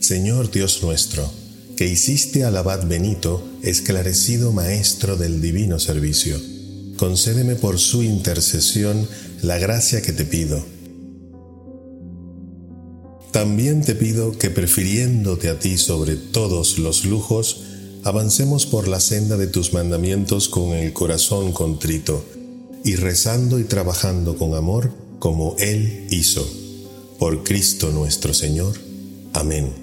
Señor Dios nuestro, que hiciste al abad Benito esclarecido maestro del divino servicio, concédeme por su intercesión la gracia que te pido. También te pido que prefiriéndote a ti sobre todos los lujos, avancemos por la senda de tus mandamientos con el corazón contrito, y rezando y trabajando con amor como Él hizo. Por Cristo nuestro Señor. Amén.